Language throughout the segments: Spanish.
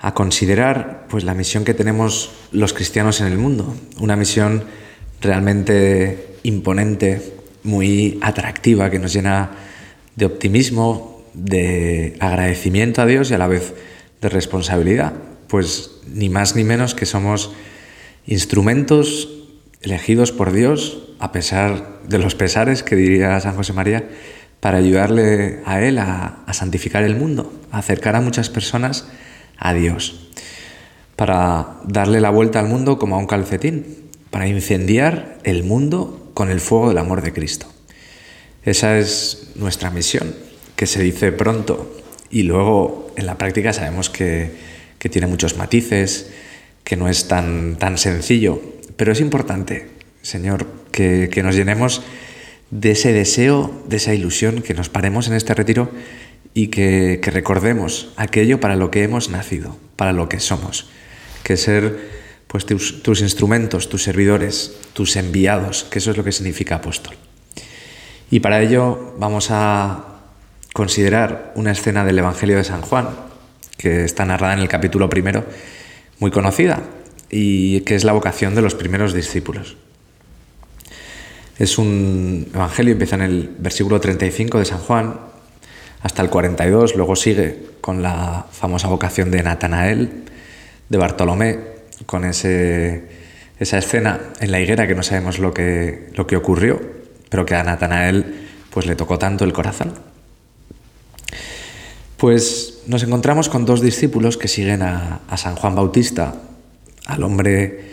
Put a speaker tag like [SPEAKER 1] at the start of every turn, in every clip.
[SPEAKER 1] a considerar pues la misión que tenemos los cristianos en el mundo, una misión realmente imponente, muy atractiva, que nos llena de optimismo, de agradecimiento a Dios y a la vez de responsabilidad, pues ni más ni menos que somos instrumentos elegidos por Dios, a pesar de los pesares que diría San José María, para ayudarle a Él a, a santificar el mundo, a acercar a muchas personas a Dios, para darle la vuelta al mundo como a un calcetín, para incendiar el mundo con el fuego del amor de Cristo. Esa es nuestra misión, que se dice pronto y luego en la práctica sabemos que, tiene muchos matices, que no es tan, tan sencillo, pero es importante, Señor, que, que nos llenemos de ese deseo, de esa ilusión, que nos paremos en este retiro y que, recordemos aquello para lo que hemos nacido, para lo que somos, que ser pues tus, tus, instrumentos, tus servidores, tus enviados, que eso es lo que significa apóstol. Y para ello vamos a considerar una escena del Evangelio de San Juan, que está narrada en el capítulo primero, muy conocida, y que es la vocación de los primeros discípulos. Es un evangelio, empieza en el versículo 35 de San Juan, hasta el 42, luego sigue con la famosa vocación de Natanael, de Bartolomé, con ese, esa escena en la higuera que no sabemos lo que, lo que ocurrió, pero que a Natanael pues, le tocó tanto el corazón. Pues nos encontramos con dos discípulos que siguen a, a San Juan Bautista, al hombre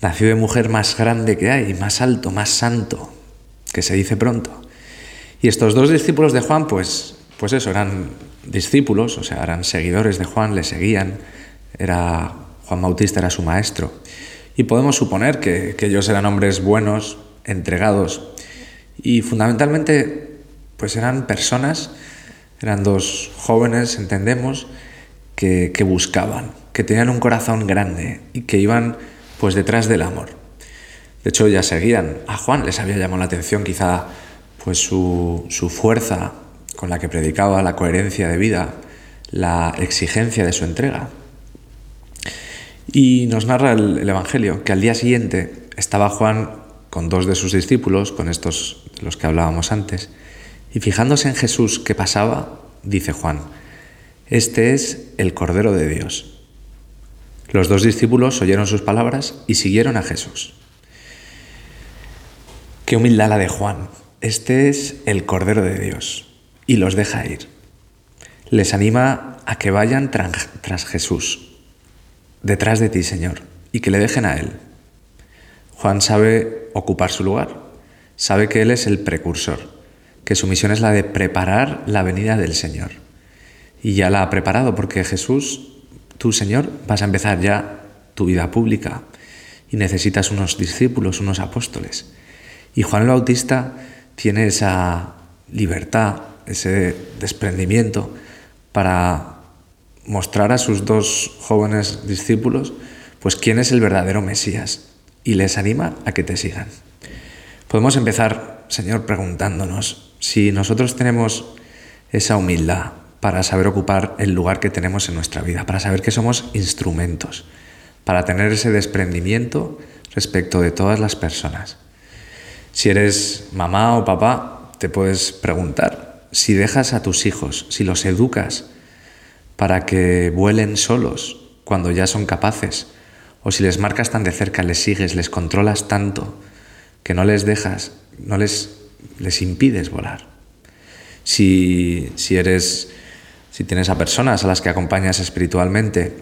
[SPEAKER 1] nacido de mujer más grande que hay, más alto, más santo, que se dice pronto. Y estos dos discípulos de Juan, pues pues eso, eran discípulos, o sea, eran seguidores de Juan, le seguían, era, Juan Bautista era su maestro. Y podemos suponer que, ellos eran hombres buenos, entregados, y fundamentalmente, pues eran personas, eran dos jóvenes, entendemos, que, que buscaban, que tenían un corazón grande y que iban pues detrás del amor. De hecho, ya seguían. A Juan les había llamado la atención quizá pues su, su fuerza con la que predicaba la coherencia de vida, la exigencia de su entrega. Y nos narra el, Evangelio que al día siguiente estaba Juan con dos de sus discípulos, con estos de los que hablábamos antes, y fijándose en Jesús que pasaba, dice Juan, este es el Cordero de Dios. Los dos discípulos oyeron sus palabras y siguieron a Jesús. Qué humildad la de Juan. Este es el Cordero de Dios y los deja ir. Les anima a que vayan tras Jesús, detrás de ti, Señor, y que le dejen a Él. Juan sabe ocupar su lugar, sabe que Él es el precursor, que su misión es la de preparar la venida del Señor. Y ya la ha preparado porque Jesús, tú, Señor, vas a empezar ya tu vida pública y necesitas unos discípulos, unos apóstoles. Y Juan el Bautista tiene esa libertad, ese desprendimiento para mostrar a sus dos jóvenes discípulos pues quién es el verdadero Mesías y les anima a que te sigan. Podemos empezar, Señor, preguntándonos si nosotros tenemos esa humildad para saber ocupar el lugar que tenemos en nuestra vida, para saber que somos instrumentos, para tener ese desprendimiento respecto de todas las personas. Si eres mamá o papá, te puedes preguntar, si dejas a tus hijos, si los educas para que vuelen solos cuando ya son capaces, o si les marcas tan de cerca, les sigues, les controlas tanto, que no les dejas, no les, les impides volar. Si, si eres, si tienes a personas a las que acompañas espiritualmente,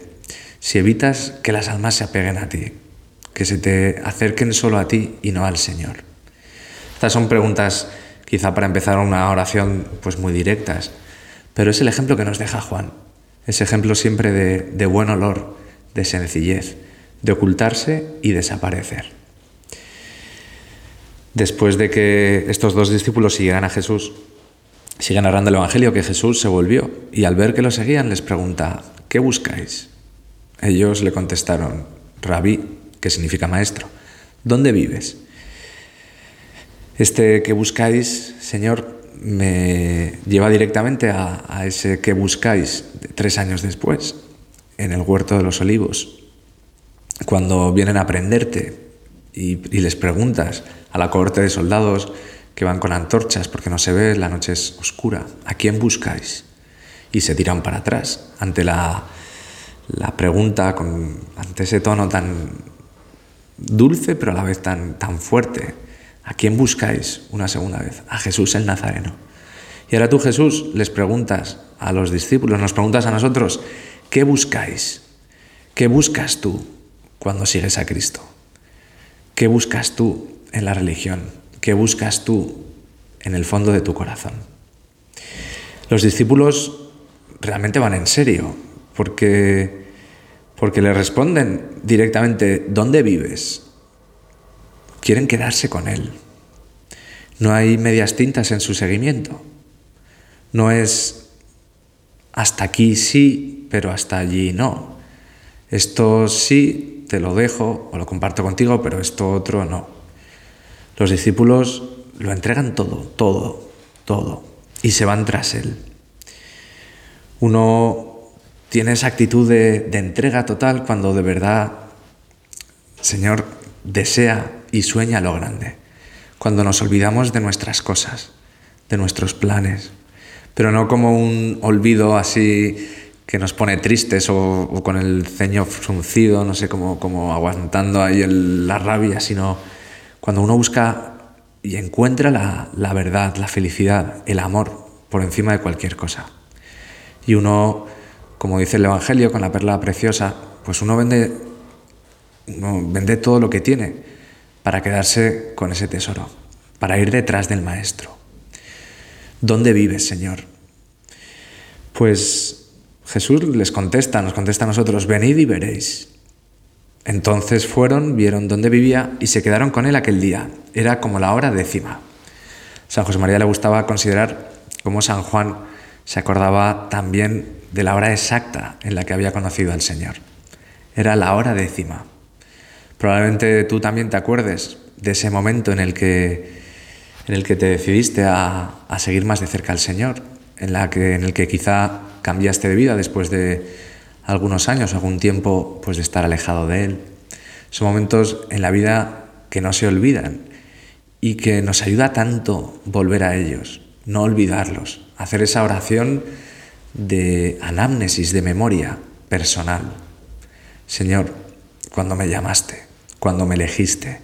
[SPEAKER 1] si evitas que las almas se apeguen a ti, que se te acerquen solo a ti y no al Señor. Estas son preguntas quizá para empezar una oración pues muy directas, pero es el ejemplo que nos deja Juan, ese ejemplo siempre de, buen olor, de sencillez, de ocultarse y desaparecer. Después de que estos dos discípulos siguieran a Jesús, siguen narrando el Evangelio que Jesús se volvió y al ver que lo seguían les pregunta, ¿qué buscáis? Ellos le contestaron, Rabí, que significa maestro, ¿dónde vives? Este que buscáis, Señor, me lleva directamente a, ese que buscáis tres años después, en el huerto de los olivos, cuando vienen a prenderte y, les preguntas a la cohorte de soldados que van con antorchas porque no se ve, la noche es oscura, ¿a quién buscáis? Y se tiran para atrás ante la, la pregunta, con, ante ese tono tan dulce pero a la vez tan, tan fuerte. ¿A quién buscáis una segunda vez? A Jesús el Nazareno. Y ahora tú, Jesús, les preguntas a los discípulos, nos preguntas a nosotros, ¿qué buscáis? ¿Qué buscas tú cuando sigues a Cristo? ¿Qué buscas tú en la religión? ¿Qué buscas tú en el fondo de tu corazón? Los discípulos realmente van en serio, porque, porque le responden directamente, ¿dónde vives? Quieren quedarse con Él. No hay medias tintas en su seguimiento. No es hasta aquí sí, pero hasta allí no. Esto sí, te lo dejo o lo comparto contigo, pero esto otro no. Los discípulos lo entregan todo, todo, todo, y se van tras Él. Uno tiene esa actitud de, entrega total cuando de verdad, Señor, desea y sueña lo grande. Cuando nos olvidamos de nuestras cosas, de nuestros planes, pero no como un olvido así que nos pone tristes o, con el ceño fruncido, no sé, como, como aguantando ahí la rabia, sino cuando uno busca y encuentra la, la verdad, la felicidad, el amor por encima de cualquier cosa. Y uno como dice el Evangelio con la perla preciosa, pues uno vende, vende todo lo que tiene para quedarse con ese tesoro, para ir detrás del Maestro. ¿Dónde vives, Señor? Pues Jesús les contesta, nos contesta a nosotros, venid y veréis. Entonces fueron, vieron dónde vivía y se quedaron con él aquel día. Era como la hora décima. San José María le gustaba considerar cómo San Juan se acordaba también de la hora exacta en la que había conocido al Señor. Era la hora décima. Probablemente tú también te acuerdes de ese momento en el que, en el que te decidiste a, seguir más de cerca al Señor, en, la que, en el que quizá cambiaste de vida después de algunos años, algún tiempo pues, de estar alejado de Él. Son momentos en la vida que no se olvidan y que nos ayuda tanto volver a ellos, no olvidarlos, hacer esa oración de anamnesis, de memoria personal. Señor, cuando me llamaste, cuando me elegiste,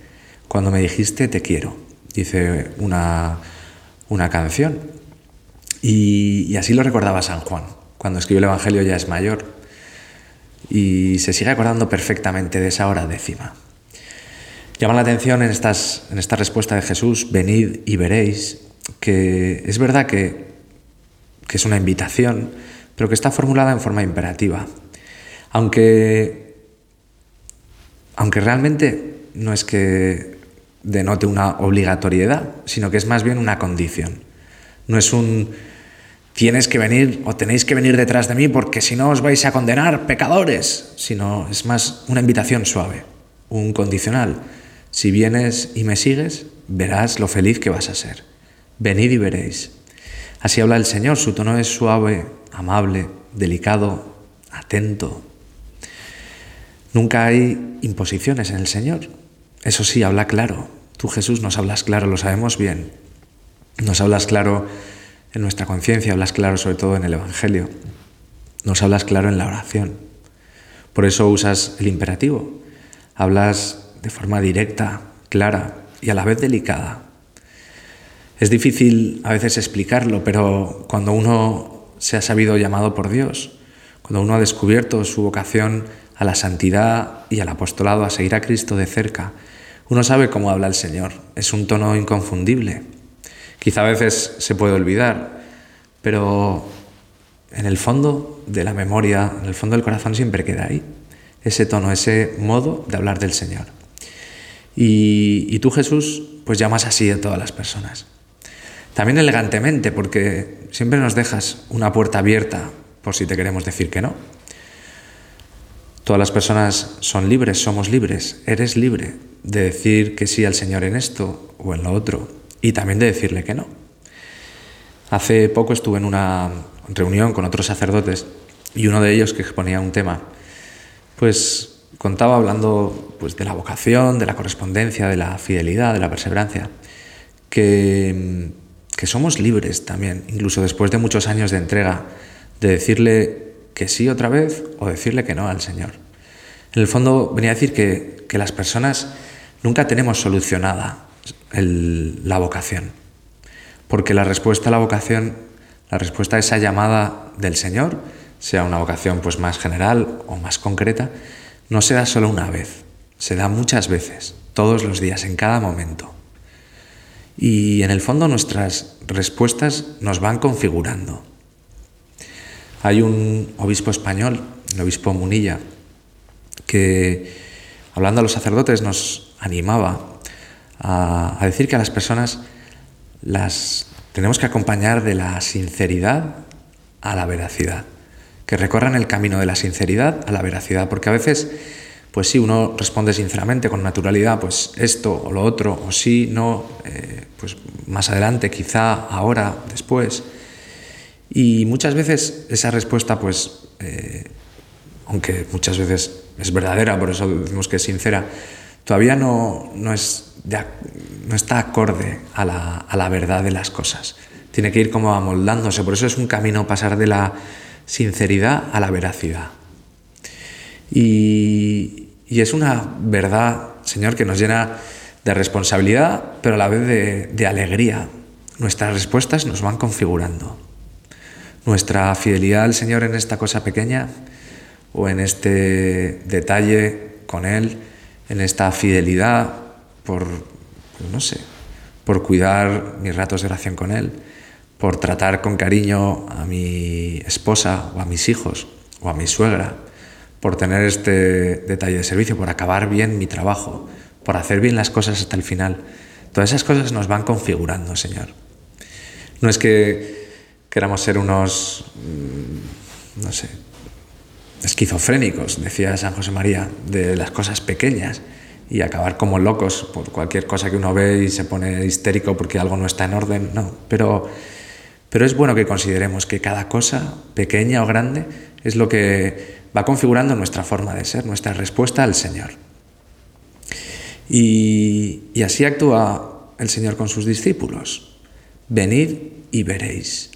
[SPEAKER 1] cuando me dijiste te quiero, dice una, una canción. Y, así lo recordaba San Juan, cuando escribió el Evangelio ya es mayor, y se sigue acordando perfectamente de esa hora décima. Llama la atención en, estas, en esta respuesta de Jesús, venid y veréis, que es verdad que que es una invitación, pero que está formulada en forma imperativa. Aunque, aunque realmente no es que denote una obligatoriedad, sino que es más bien una condición. No es un tienes que venir o tenéis que venir detrás de mí porque si no os vais a condenar, pecadores, sino es más una invitación suave, un condicional. Si vienes y me sigues, verás lo feliz que vas a ser. Venid y veréis. Así habla el Señor, su tono es suave, amable, delicado, atento. Nunca hay imposiciones en el Señor. Eso sí, habla claro. Tú Jesús nos hablas claro, lo sabemos bien. Nos hablas claro en nuestra conciencia, hablas claro sobre todo en el Evangelio. Nos hablas claro en la oración. Por eso usas el imperativo. Hablas de forma directa, clara y a la vez delicada. Es difícil a veces explicarlo, pero cuando uno se ha sabido llamado por Dios, cuando uno ha descubierto su vocación a la santidad y al apostolado, a seguir a Cristo de cerca, uno sabe cómo habla el Señor. Es un tono inconfundible. Quizá a veces se puede olvidar, pero en el fondo de la memoria, en el fondo del corazón siempre queda ahí. ese tono, ese modo de hablar del Señor. Y, tú, Jesús, pues llamas así a todas las personas. También elegantemente, porque siempre nos dejas una puerta abierta por si te queremos decir que no. Todas las personas son libres, somos libres, eres libre de decir que sí al Señor en esto o en lo otro y también de decirle que no. Hace poco estuve en una reunión con otros sacerdotes y uno de ellos que exponía un tema, pues contaba hablando pues, de la vocación, de la correspondencia, de la fidelidad, de la perseverancia, que, que somos libres también, incluso después de muchos años de entrega, de decirle que sí otra vez o decirle que no al Señor. En el fondo venía a decir que, que las personas nunca tenemos solucionada la vocación, porque la respuesta a la vocación, la respuesta a esa llamada del Señor, sea una vocación pues más general o más concreta, no se da solo una vez, se da muchas veces, todos los días, en cada momento. Y en el fondo nuestras respuestas nos van configurando. Hay un obispo español, el obispo Munilla, que hablando a los sacerdotes nos animaba a, decir que a las personas las tenemos que acompañar de la sinceridad a la veracidad, que recorran el camino de la sinceridad a la veracidad, porque a veces, pues sí, uno responde sinceramente, con naturalidad, pues esto o lo otro, o sí, no, eh, pues más adelante, quizá, ahora, después. Y muchas veces esa respuesta, pues, eh, aunque muchas veces es verdadera, por eso decimos que es sincera, todavía no, no, es no está acorde a la, a la, verdad de las cosas. Tiene que ir como amoldándose, por eso es un camino pasar de la sinceridad a la veracidad. Y, y es una verdad, Señor, que nos llena de responsabilidad, pero a la vez de, de alegría. Nuestras respuestas nos van configurando nuestra fidelidad al Señor en esta cosa pequeña o en este detalle con Él, en esta fidelidad por, no sé, por cuidar mis ratos de oración con Él, por tratar con cariño a mi esposa o a mis hijos o a mi suegra, por tener este detalle de servicio, por acabar bien mi trabajo, por hacer bien las cosas hasta el final. Todas esas cosas nos van configurando, Señor. No es que queramos ser unos, mm, no sé, esquizofrénicos, decía San José María, de las cosas pequeñas y acabar como locos por cualquier cosa que uno ve y se pone histérico porque algo no está en orden, no, pero, pero es bueno que consideremos que cada cosa, pequeña o grande, es lo que va configurando nuestra forma de ser, nuestra respuesta al Señor. Y, y así actúa el Señor con sus discípulos. Venid y veréis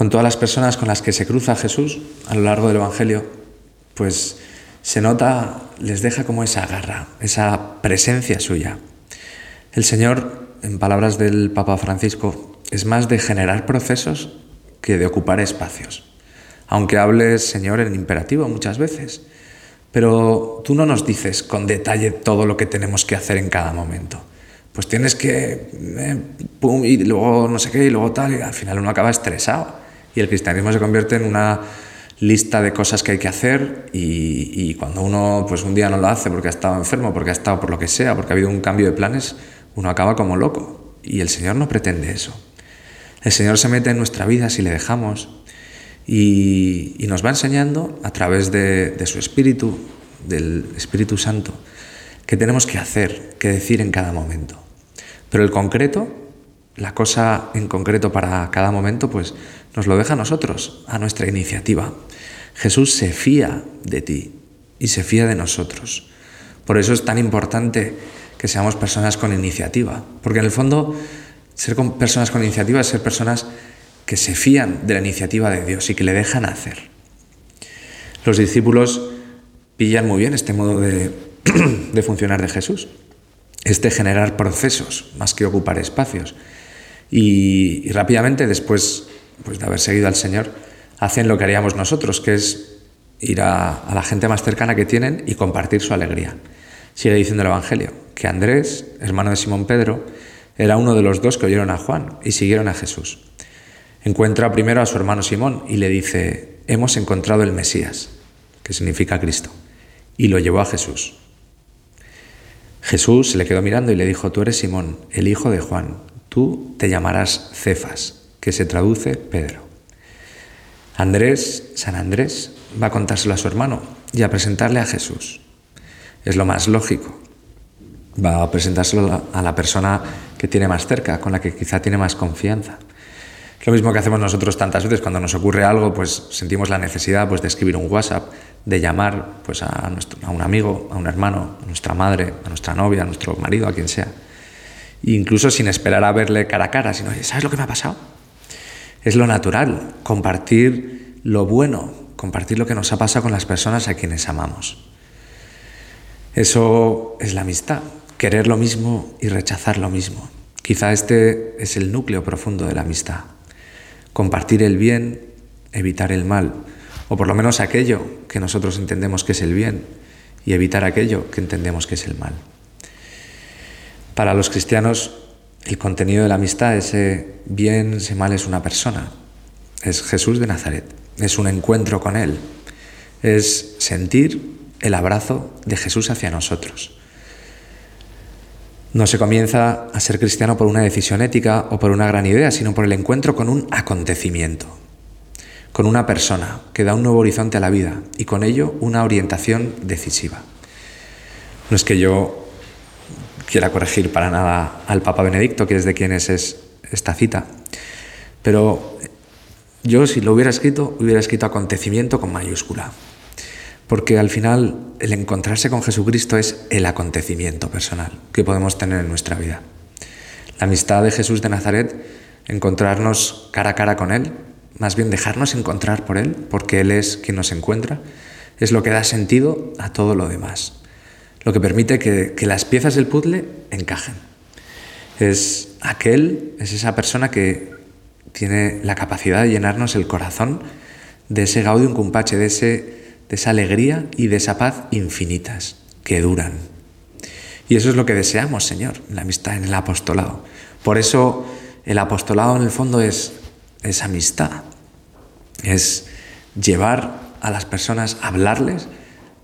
[SPEAKER 1] con todas las personas con las que se cruza Jesús a lo largo del Evangelio, pues se nota, les deja como esa garra, esa presencia suya. El Señor, en palabras del Papa Francisco, es más de generar procesos que de ocupar espacios. Aunque hables, Señor, en imperativo muchas veces. Pero tú no nos dices con detalle todo lo que tenemos que hacer en cada momento. Pues tienes que, eh, pum, y luego no sé qué, y luego tal, y al final uno acaba estresado y el cristianismo se convierte en una lista de cosas que hay que hacer y, cuando uno pues un día no lo hace porque ha estado enfermo, porque ha estado por lo que sea, porque ha habido un cambio de planes, uno acaba como loco. Y el Señor no pretende eso. El Señor se mete en nuestra vida si le dejamos y, nos va enseñando a través de, de su Espíritu, del Espíritu Santo, qué tenemos que hacer, qué decir en cada momento. Pero el concreto la cosa en concreto para cada momento, pues nos lo deja a nosotros, a nuestra iniciativa. Jesús se fía de ti y se fía de nosotros. Por eso es tan importante que seamos personas con iniciativa, porque en el fondo ser personas con iniciativa es ser personas que se fían de la iniciativa de Dios y que le dejan hacer. Los discípulos pillan muy bien este modo de, de funcionar de Jesús, este generar procesos más que ocupar espacios. Y, rápidamente, después pues, de haber seguido al Señor, hacen lo que haríamos nosotros, que es ir a, la gente más cercana que tienen y compartir su alegría. Sigue diciendo el Evangelio que Andrés, hermano de Simón Pedro, era uno de los dos que oyeron a Juan y siguieron a Jesús. Encuentra primero a su hermano Simón y le dice, hemos encontrado el Mesías. que significa Cristo, y lo llevó a Jesús. Jesús se le quedó mirando y le dijo, tú eres Simón, el hijo de Juan, tú te llamarás Cefas, que se traduce Pedro. Andrés, San Andrés, va a contárselo a su hermano y a presentarle a Jesús. Es lo más lógico. Va a presentárselo a la persona que tiene más cerca, con la que quizá tiene más confianza. Lo mismo que hacemos nosotros tantas veces cuando nos ocurre algo, pues sentimos la necesidad pues, de escribir un WhatsApp, de llamar pues, a un amigo, a un hermano, a nuestra madre, a nuestra novia, a nuestro marido, a quien sea. incluso sin esperar a verle cara a cara, sino, ¿sabes lo que me ha pasado? Es lo natural, compartir lo bueno, compartir lo que nos ha pasado con las personas a quienes amamos. Eso es la amistad, querer lo mismo y rechazar lo mismo. Quizá este es el núcleo profundo de la amistad compartir el bien, evitar el mal, o por lo menos aquello que nosotros entendemos que es el bien y evitar aquello que entendemos que es el mal. Para los cristianos, el contenido de la amistad, ese bien, ese mal es una persona, es Jesús de Nazaret, es un encuentro con Él, es sentir el abrazo de Jesús hacia nosotros. No se comienza a ser cristiano por una decisión ética o por una gran idea, sino por el encuentro con un acontecimiento, con una persona que da un nuevo horizonte a la vida y con ello una orientación decisiva. No es que yo quiera corregir para nada al Papa Benedicto, que es de quienes es esta cita, pero yo si lo hubiera escrito, hubiera escrito acontecimiento con mayúscula. Porque al final el encontrarse con Jesucristo es el acontecimiento personal que podemos tener en nuestra vida. La amistad de Jesús de Nazaret, encontrarnos cara a cara con Él, más bien dejarnos encontrar por Él, porque Él es quien nos encuentra, es lo que da sentido a todo lo demás, lo que permite que, las piezas del puzzle encajen. Es aquel, es esa persona que tiene la capacidad de llenarnos el corazón de ese gaudium cumpache, de ese de esa alegría y de esa paz infinitas, que duran. Y eso es lo que deseamos, Señor, la amistad, en el apostolado. Por eso el apostolado en el fondo es, es amistad, es llevar a las personas, hablarles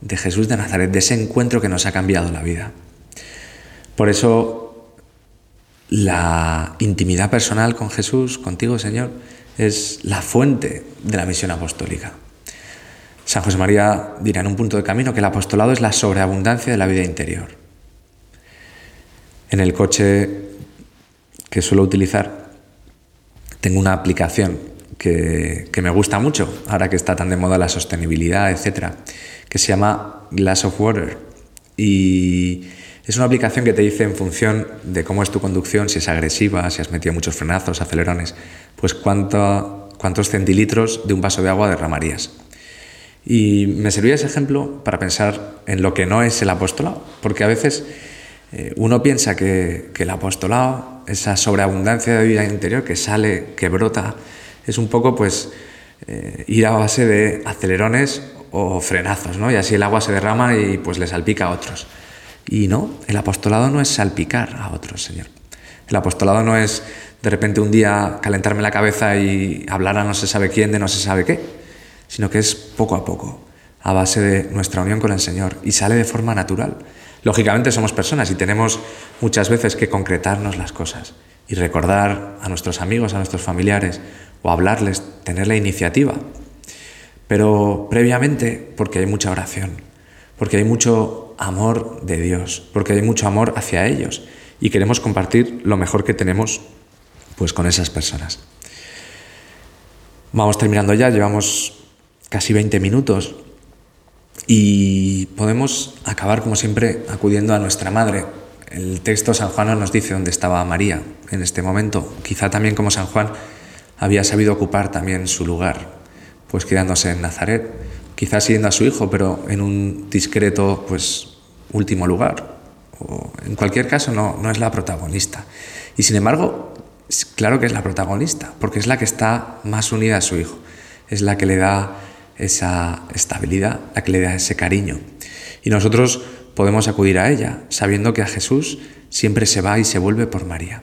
[SPEAKER 1] de Jesús de Nazaret, de ese encuentro que nos ha cambiado la vida. Por eso la intimidad personal con Jesús, contigo, Señor, es la fuente de la misión apostólica. San José María dirá en un punto de camino que el apostolado es la sobreabundancia de la vida interior. En el coche que suelo utilizar tengo una aplicación que, me gusta mucho, ahora que está tan de moda la sostenibilidad, etcétera, que se llama Glass of Water. Y es una aplicación que te dice en función de cómo es tu conducción, si es agresiva, si has metido muchos frenazos, acelerones, pues cuántos centilitros de un vaso de agua derramarías. Y me servía ese ejemplo para pensar en lo que no es el apostolado, porque a veces eh, uno piensa que, el apostolado, esa sobreabundancia de vida interior que sale, que brota, es un poco pues eh, ir a base de acelerones o frenazos, ¿no? Y así el agua se derrama y pues le salpica a otros. Y no, el apostolado no es salpicar a otros, Señor. El apostolado no es de repente un día calentarme la cabeza y hablar a no se sabe quién de no se sabe qué sino que es poco a poco, a base de nuestra unión con el Señor y sale de forma natural. Lógicamente somos personas y tenemos muchas veces que concretarnos las cosas y recordar a nuestros amigos, a nuestros familiares o hablarles, tener la iniciativa. Pero previamente porque hay mucha oración, porque hay mucho amor de Dios, porque hay mucho amor hacia ellos y queremos compartir lo mejor que tenemos pues con esas personas. Vamos terminando ya, llevamos casi 20 minutos y podemos acabar, como siempre, acudiendo a nuestra madre. El texto San Juan nos dice dónde estaba María en este momento. Quizá también como San Juan había sabido ocupar también su lugar, pues quedándose en Nazaret, quizá siguiendo a su hijo, pero en un discreto, pues, último lugar. En cualquier caso, no, no es la protagonista. Y sin embargo, claro que es la protagonista, porque es la que está más unida a su hijo, es la que le da esa estabilidad, la que le da ese cariño. Y nosotros podemos acudir a ella, sabiendo que a Jesús siempre se va y se vuelve por María.